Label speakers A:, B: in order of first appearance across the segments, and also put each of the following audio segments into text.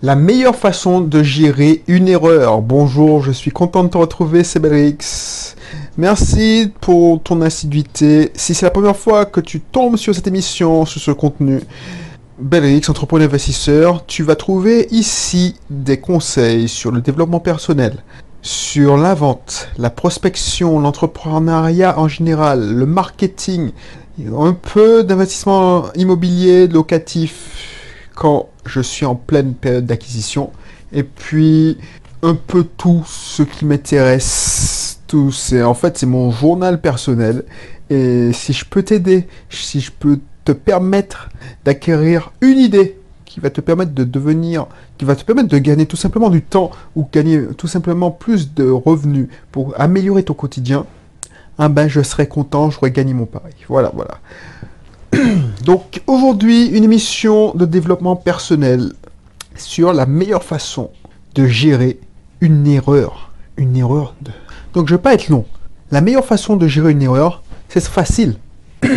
A: La meilleure façon de gérer une erreur. Bonjour, je suis content de te retrouver, Belrix. Merci pour ton assiduité. Si c'est la première fois que tu tombes sur cette émission, sur ce contenu, Belrix, entrepreneur investisseur, tu vas trouver ici des conseils sur le développement personnel, sur la vente, la prospection, l'entrepreneuriat en général, le marketing, un peu d'investissement immobilier locatif quand je suis en pleine période d'acquisition. Et puis, un peu tout ce qui m'intéresse. Tout, c'est, en fait, c'est mon journal personnel. Et si je peux t'aider, si je peux te permettre d'acquérir une idée qui va te permettre de devenir, qui va te permettre de gagner tout simplement du temps ou gagner tout simplement plus de revenus pour améliorer ton quotidien, ah ben je serais content, j'aurais gagné mon pari. Voilà, voilà. Donc aujourd'hui, une émission de développement personnel sur la meilleure façon de gérer une erreur. Une erreur de... Donc je vais pas être long. La meilleure façon de gérer une erreur, c'est facile.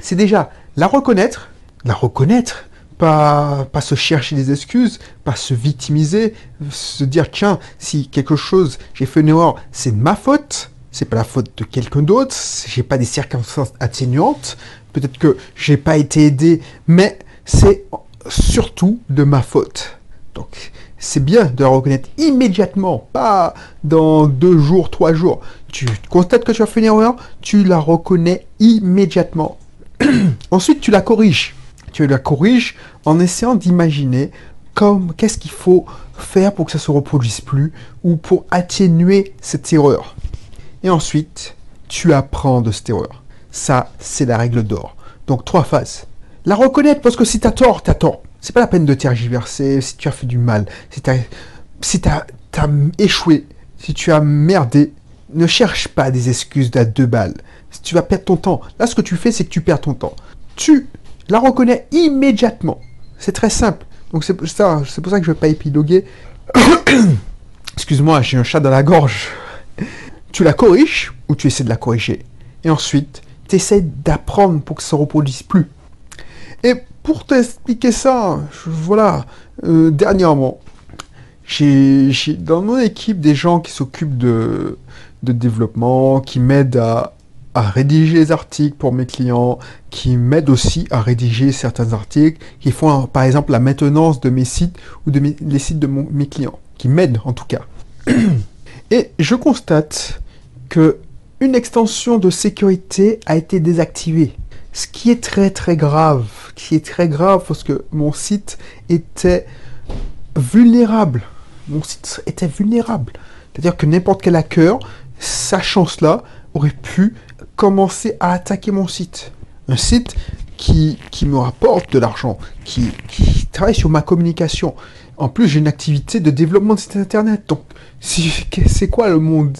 A: c'est déjà la reconnaître, la reconnaître, pas, pas se chercher des excuses, pas se victimiser, se dire tiens, si quelque chose, j'ai fait une erreur, c'est de ma faute, c'est pas la faute de quelqu'un d'autre, j'ai pas des circonstances atténuantes, peut-être que j'ai pas été aidé, mais c'est surtout de ma faute. Donc, c'est bien de la reconnaître immédiatement, pas dans deux jours, trois jours. Tu constates que tu as fait une erreur, tu la reconnais immédiatement. Ensuite, tu la corriges. Tu la corriges en essayant d'imaginer comme qu'est-ce qu'il faut faire pour que ça se reproduise plus ou pour atténuer cette erreur. Et ensuite, tu apprends de cette erreur. Ça, c'est la règle d'or. Donc, trois phases. La reconnaître, parce que si tu as tort, tu as tort. C'est pas la peine de tergiverser si tu as fait du mal, si tu as, si as, échoué, si tu as merdé. Ne cherche pas des excuses à deux balles. Si tu vas perdre ton temps. Là, ce que tu fais, c'est que tu perds ton temps. Tu la reconnais immédiatement. C'est très simple. Donc, c'est pour ça, pour ça que je ne vais pas épiloguer. Excuse-moi, j'ai un chat dans la gorge. Tu la corriges ou tu essaies de la corriger. Et ensuite, tu essaies d'apprendre pour que ça ne se reproduise plus. Et pour t'expliquer ça, voilà, euh, dernièrement, j'ai dans mon équipe des gens qui s'occupent de, développement, qui m'aident à, rédiger les articles pour mes clients, qui m'aident aussi à rédiger certains articles, qui font par exemple la maintenance de mes sites ou de les sites de mes clients, qui m'aident en tout cas. Et je constate que une extension de sécurité a été désactivée. Ce qui est très très grave, qui est très grave parce que mon site était vulnérable. Mon site était vulnérable. C'est-à-dire que n'importe quel hacker, sachant cela, aurait pu commencer à attaquer mon site. Un site qui, qui me rapporte de l'argent, qui, qui travaille sur ma communication. En plus, j'ai une activité de développement de site internet. Donc, c'est quoi le monde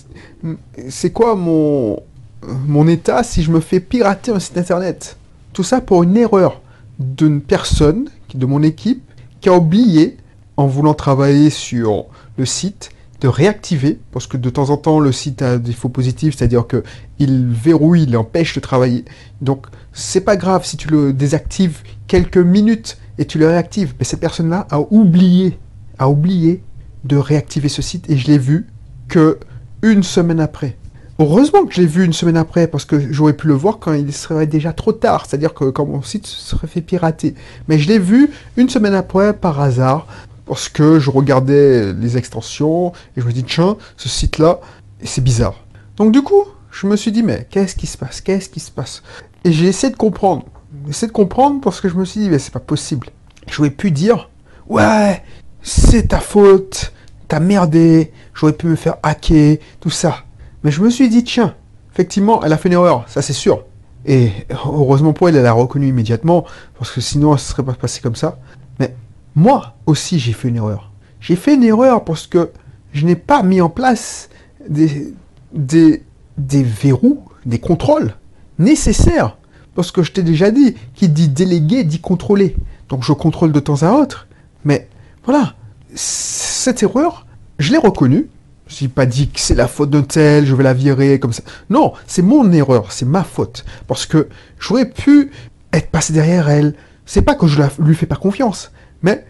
A: C'est quoi mon, mon état si je me fais pirater un site internet? Tout ça pour une erreur d'une personne de mon équipe qui a oublié, en voulant travailler sur le site, de réactiver, parce que de temps en temps le site a des faux positifs, c'est-à-dire que il verrouille, il empêche de travailler. Donc c'est pas grave si tu le désactives quelques minutes et tu le réactives. Mais cette personne-là a oublié, a oublié de réactiver ce site et je l'ai vu que une semaine après. Heureusement que je l'ai vu une semaine après parce que j'aurais pu le voir quand il serait déjà trop tard, c'est-à-dire que quand mon site serait fait pirater. Mais je l'ai vu une semaine après par hasard parce que je regardais les extensions et je me dis tiens, ce site-là, c'est bizarre. Donc du coup, je me suis dit mais qu'est-ce qui se passe? Qu'est-ce qui se passe? Et j'ai essayé de comprendre. Essayé de comprendre parce que je me suis dit mais c'est pas possible. J'aurais pu dire ouais, c'est ta faute, t'as merdé, j'aurais pu me faire hacker, tout ça. Mais je me suis dit, tiens, effectivement, elle a fait une erreur, ça c'est sûr. Et heureusement pour elle, elle a reconnu immédiatement, parce que sinon, elle ne serait pas passé comme ça. Mais moi aussi, j'ai fait une erreur. J'ai fait une erreur parce que je n'ai pas mis en place des, des, des verrous, des contrôles nécessaires. Parce que je t'ai déjà dit, qui dit déléguer dit contrôler. Donc je contrôle de temps à autre. Mais voilà, cette erreur, je l'ai reconnue. Je n'ai pas dit que c'est la faute d'un tel, je vais la virer comme ça. Non, c'est mon erreur, c'est ma faute. Parce que j'aurais pu être passé derrière elle. C'est pas que je ne lui fais pas confiance, mais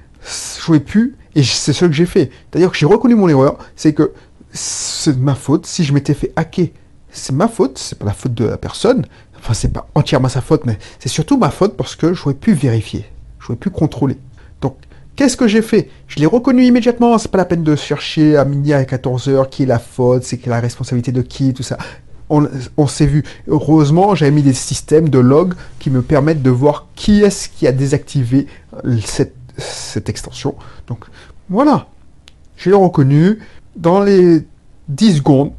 A: j'aurais pu, et c'est ce que j'ai fait. C'est-à-dire que j'ai reconnu mon erreur, c'est que c'est ma faute. Si je m'étais fait hacker, c'est ma faute, c'est pas la faute de la personne. Enfin, c'est pas entièrement sa faute, mais c'est surtout ma faute parce que j'aurais pu vérifier, j'aurais pu contrôler. Donc, qu'est-ce que j'ai fait? Je l'ai reconnu immédiatement, c'est pas la peine de chercher à midi à 14h qui est la faute, c'est la responsabilité de qui, tout ça. On, s'est vu. Heureusement, j'avais mis des systèmes de log qui me permettent de voir qui est-ce qui a désactivé cette, cette extension. Donc, voilà. J'ai reconnu. Dans les 10 secondes,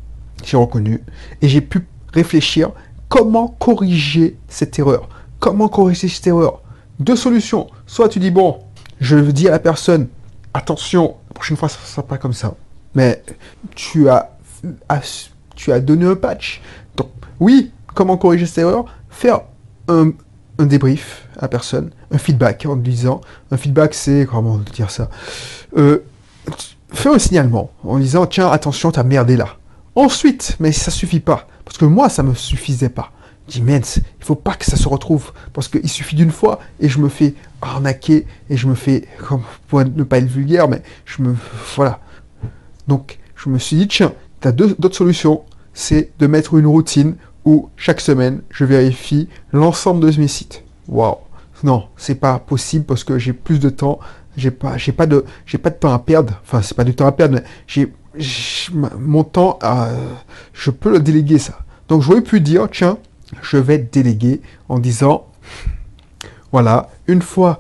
A: j'ai reconnu. Et j'ai pu réfléchir comment corriger cette erreur? Comment corriger cette erreur? Deux solutions. Soit tu dis, bon, je dis à la personne, attention, la prochaine fois, ça ne sera pas comme ça. Mais tu as, donné un patch. Donc, oui, comment corriger cette erreur? Faire un, débrief à personne, un feedback en disant, un feedback c'est, comment dire ça? Euh, Faire un signalement en disant, tiens, attention, t'as merdé là. Ensuite, mais ça suffit pas. Parce que moi, ça me suffisait pas. Je dis, mince, il faut pas que ça se retrouve. Parce qu'il suffit d'une fois et je me fais arnaquer et je me fais, pour ne pas être vulgaire, mais je me, voilà. Donc, je me suis dit, tiens, tu as d'autres solutions. C'est de mettre une routine où chaque semaine, je vérifie l'ensemble de mes sites. Waouh. Non, c'est pas possible parce que j'ai plus de temps. J'ai pas, pas de, j'ai pas de temps à perdre. Enfin, c'est pas du temps à perdre, mais j'ai mon temps, je peux le déléguer ça. Donc j'aurais pu dire, tiens, je vais déléguer en disant, voilà, une fois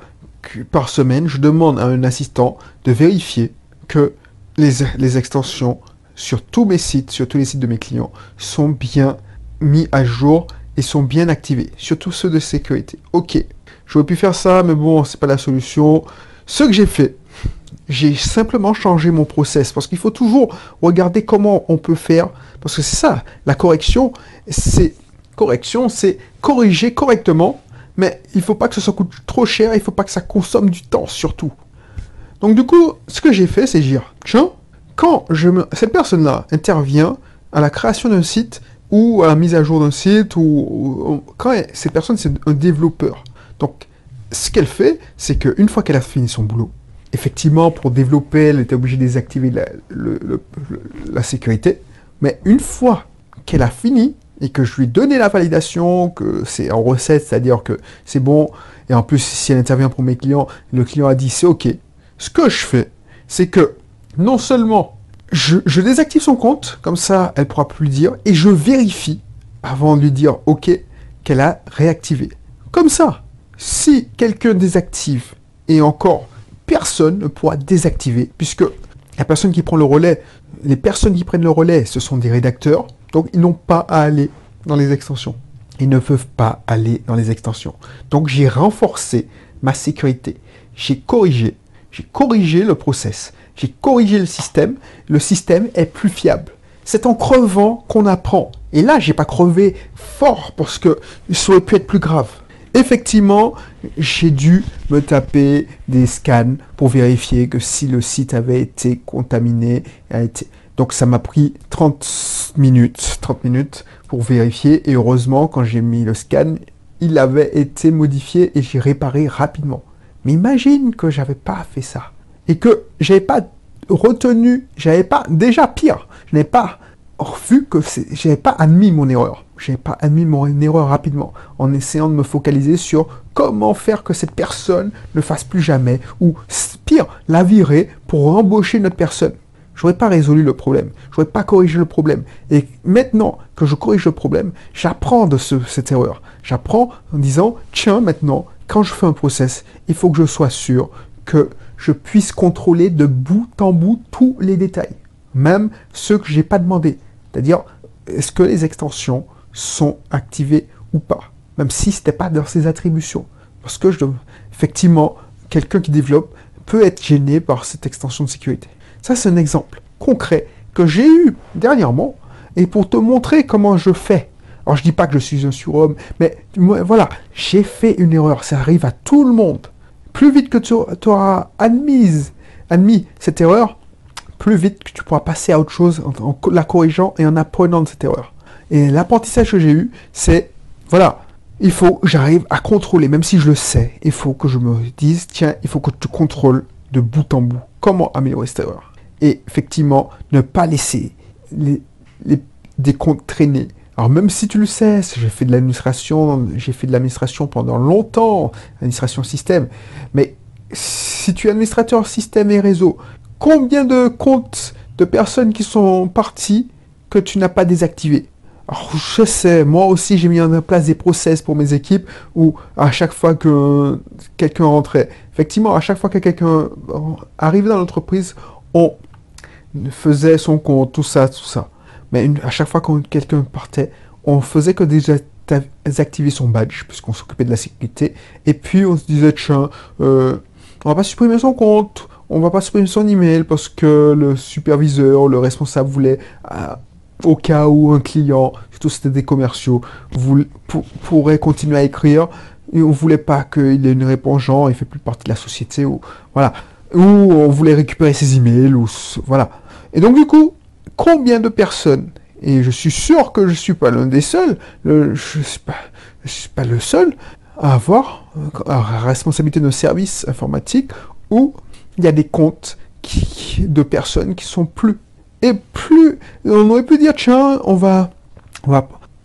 A: par semaine, je demande à un assistant de vérifier que les, extensions sur tous mes sites, sur tous les sites de mes clients, sont bien mis à jour et sont bien activés, surtout ceux de sécurité. Ok, j'aurais pu faire ça, mais bon, c'est pas la solution. Ce que j'ai fait, j'ai simplement changé mon process parce qu'il faut toujours regarder comment on peut faire parce que c'est ça la correction c'est correction c'est corriger correctement mais il faut pas que ça coûte trop cher il faut pas que ça consomme du temps surtout. Donc du coup ce que j'ai fait c'est dire tiens quand cette personne là intervient à la création d'un site ou à la mise à jour d'un site ou, quand cette personne c'est un développeur. Donc ce qu'elle fait c'est qu'une fois qu'elle a fini son boulot effectivement, pour développer, elle était obligée de désactiver la, sécurité. Mais une fois qu'elle a fini et que je lui ai donné la validation, que c'est en recette, c'est-à-dire que c'est bon, et en plus, si elle intervient pour mes clients, le client a dit c'est OK. Ce que je fais, c'est que non seulement je, je, désactive son compte, comme ça, elle pourra plus dire, et je vérifie avant de lui dire OK qu'elle a réactivé. Comme ça, si quelqu'un désactive et encore ne pourra désactiver, puisque la personne qui prend le relais, les personnes qui prennent le relais, ce sont des rédacteurs, donc ils n'ont pas à aller dans les extensions. Ils ne peuvent pas aller dans les extensions. Donc j'ai renforcé ma sécurité. J'ai corrigé. J'ai corrigé le process. J'ai corrigé le système. Le système est plus fiable. C'est en crevant qu'on apprend. Et là, j'ai pas crevé fort parce que ça aurait pu être plus grave. Effectivement, j'ai dû me taper des scans pour vérifier que si le site avait été contaminé. Donc ça m'a pris 30 minutes, 30 minutes pour vérifier. Et heureusement, quand j'ai mis le scan, il avait été modifié et j'ai réparé rapidement. Mais imagine que j'avais pas fait ça. Et que j'avais pas retenu, j'avais pas, déjà pire, je n'ai pas vu que j'avais pas admis mon erreur j'ai pas admis mon erreur rapidement en essayant de me focaliser sur comment faire que cette personne ne fasse plus jamais ou pire, la virer pour embaucher notre personne. J'aurais pas résolu le problème, j'aurais pas corrigé le problème. Et maintenant que je corrige le problème, j'apprends de cette erreur. J'apprends en disant tiens maintenant quand je fais un process, il faut que je sois sûr que je puisse contrôler de bout en bout tous les détails, même ceux que j'ai pas demandé. C'est-à-dire est-ce que les extensions sont activés ou pas, même si ce n'était pas dans ses attributions. Parce que, effectivement, quelqu'un qui développe peut être gêné par cette extension de sécurité. Ça, c'est un exemple concret que j'ai eu dernièrement, et pour te montrer comment je fais. Alors, je dis pas que je suis un surhomme, mais voilà, j'ai fait une erreur. Ça arrive à tout le monde. Plus vite que tu, auras admis, admis cette erreur, plus vite que tu pourras passer à autre chose en la corrigeant et en apprenant de cette erreur. Et l'apprentissage que j'ai eu, c'est, voilà, il faut que j'arrive à contrôler, même si je le sais, il faut que je me dise, tiens, il faut que tu contrôles de bout en bout comment améliorer cette erreur. Et effectivement, ne pas laisser les, des comptes traîner. Alors même si tu le sais, j'ai fait de l'administration, j'ai fait de l'administration pendant longtemps, administration système, mais si tu es administrateur système et réseau, combien de comptes de personnes qui sont parties que tu n'as pas désactivés? Alors, je sais, moi aussi, j'ai mis en place des process pour mes équipes où à chaque fois que quelqu'un rentrait, effectivement, à chaque fois que quelqu'un arrivait dans l'entreprise, on faisait son compte, tout ça, tout ça. Mais à chaque fois que quelqu'un partait, on faisait que désactiver son badge, puisqu'on s'occupait de la sécurité. Et puis, on se disait, tiens, euh, on va pas supprimer son compte, on va pas supprimer son email parce que le superviseur, le responsable voulait euh, au cas où un client, surtout c'était des commerciaux, pourrait continuer à écrire, et on voulait pas qu'il ait une réponse genre, il fait plus partie de la société, ou voilà, ou on voulait récupérer ses emails, ou voilà. Et donc du coup, combien de personnes, et je suis sûr que je suis pas l'un des seuls, je suis suis pas le seul à avoir la responsabilité de service informatique où il y a des comptes de personnes qui sont plus et plus, on aurait pu dire, tiens, on va,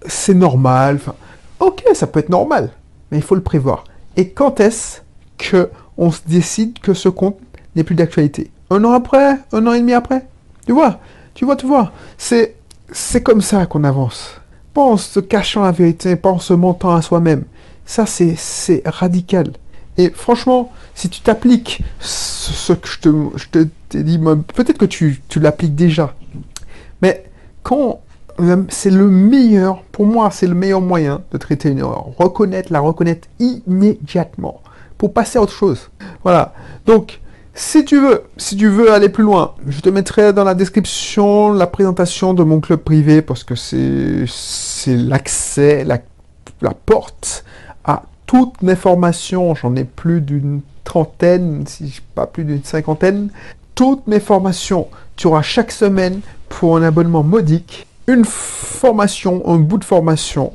A: c'est normal. Enfin, ok, ça peut être normal, mais il faut le prévoir. Et quand est-ce que on se décide que ce compte n'est plus d'actualité? Un an après? Un an et demi après? Tu vois? Tu vois, tu vois C'est, c'est comme ça qu'on avance. Pas en se cachant la vérité, pas en se mentant à soi-même. Ça, c'est, c'est radical. Et franchement, si tu t'appliques ce que je te, je te dit, peut-être que tu, tu l'appliques déjà, mais quand c'est le meilleur, pour moi, c'est le meilleur moyen de traiter une erreur. Reconnaître, la reconnaître immédiatement pour passer à autre chose. Voilà. Donc, si tu veux, si tu veux aller plus loin, je te mettrai dans la description la présentation de mon club privé parce que c'est, c'est l'accès, la, la porte à toutes mes formations. J'en ai plus d'une trentaine, si pas plus d'une cinquantaine, toutes mes formations. Tu auras chaque semaine, pour un abonnement modique, une formation, un bout de formation,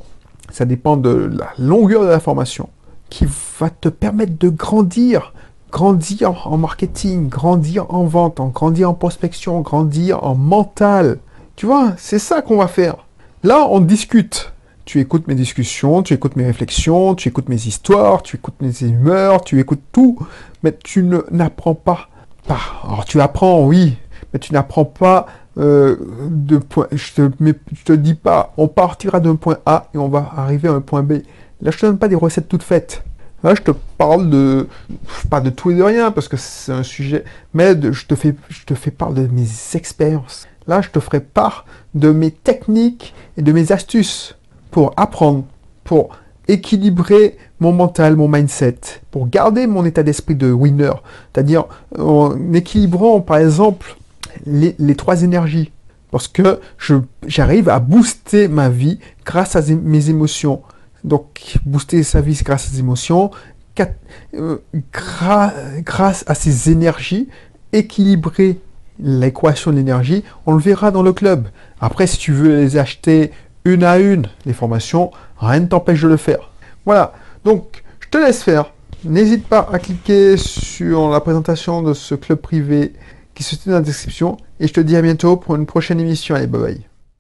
A: ça dépend de la longueur de la formation, qui va te permettre de grandir, grandir en marketing, grandir en vente, grandir en prospection, grandir en mental. Tu vois, c'est ça qu'on va faire. Là, on discute. Tu écoutes mes discussions, tu écoutes mes réflexions, tu écoutes mes histoires, tu écoutes mes humeurs, tu écoutes tout, mais tu n'apprends pas alors tu apprends, oui, mais tu n'apprends pas euh, de point. Je te, te dis pas, on partira d'un point A et on va arriver à un point B. Là, je te donne pas des recettes toutes faites. Là, je te parle de, pas de tout et de rien parce que c'est un sujet, mais je te fais, je te fais part de mes expériences. Là, je te ferai part de mes techniques et de mes astuces pour apprendre, pour équilibrer mon mental, mon mindset, pour garder mon état d'esprit de winner. C'est-à-dire en équilibrant par exemple les, trois énergies. Parce que j'arrive à booster ma vie grâce à mes émotions. Donc booster sa vie grâce à ses émotions, euh, grâce à ces énergies, équilibrer l'équation de l'énergie, on le verra dans le club. Après, si tu veux les acheter une à une, les formations, rien ne t'empêche de le faire. Voilà, donc je te laisse faire. N'hésite pas à cliquer sur la présentation de ce club privé qui se tient dans la description. Et je te dis à bientôt pour une prochaine émission. Allez, bye bye.